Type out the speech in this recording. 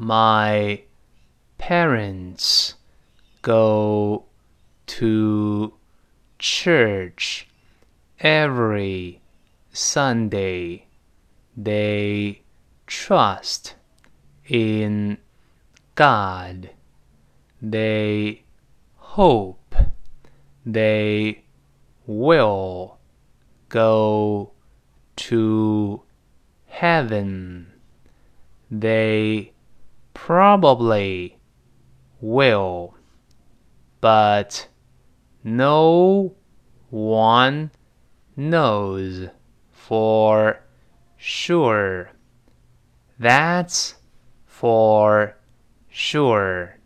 My parents go to church every Sunday. They trust in God. They hope they will go to heaven. They probably will, but no one knows for sure. That's for sure.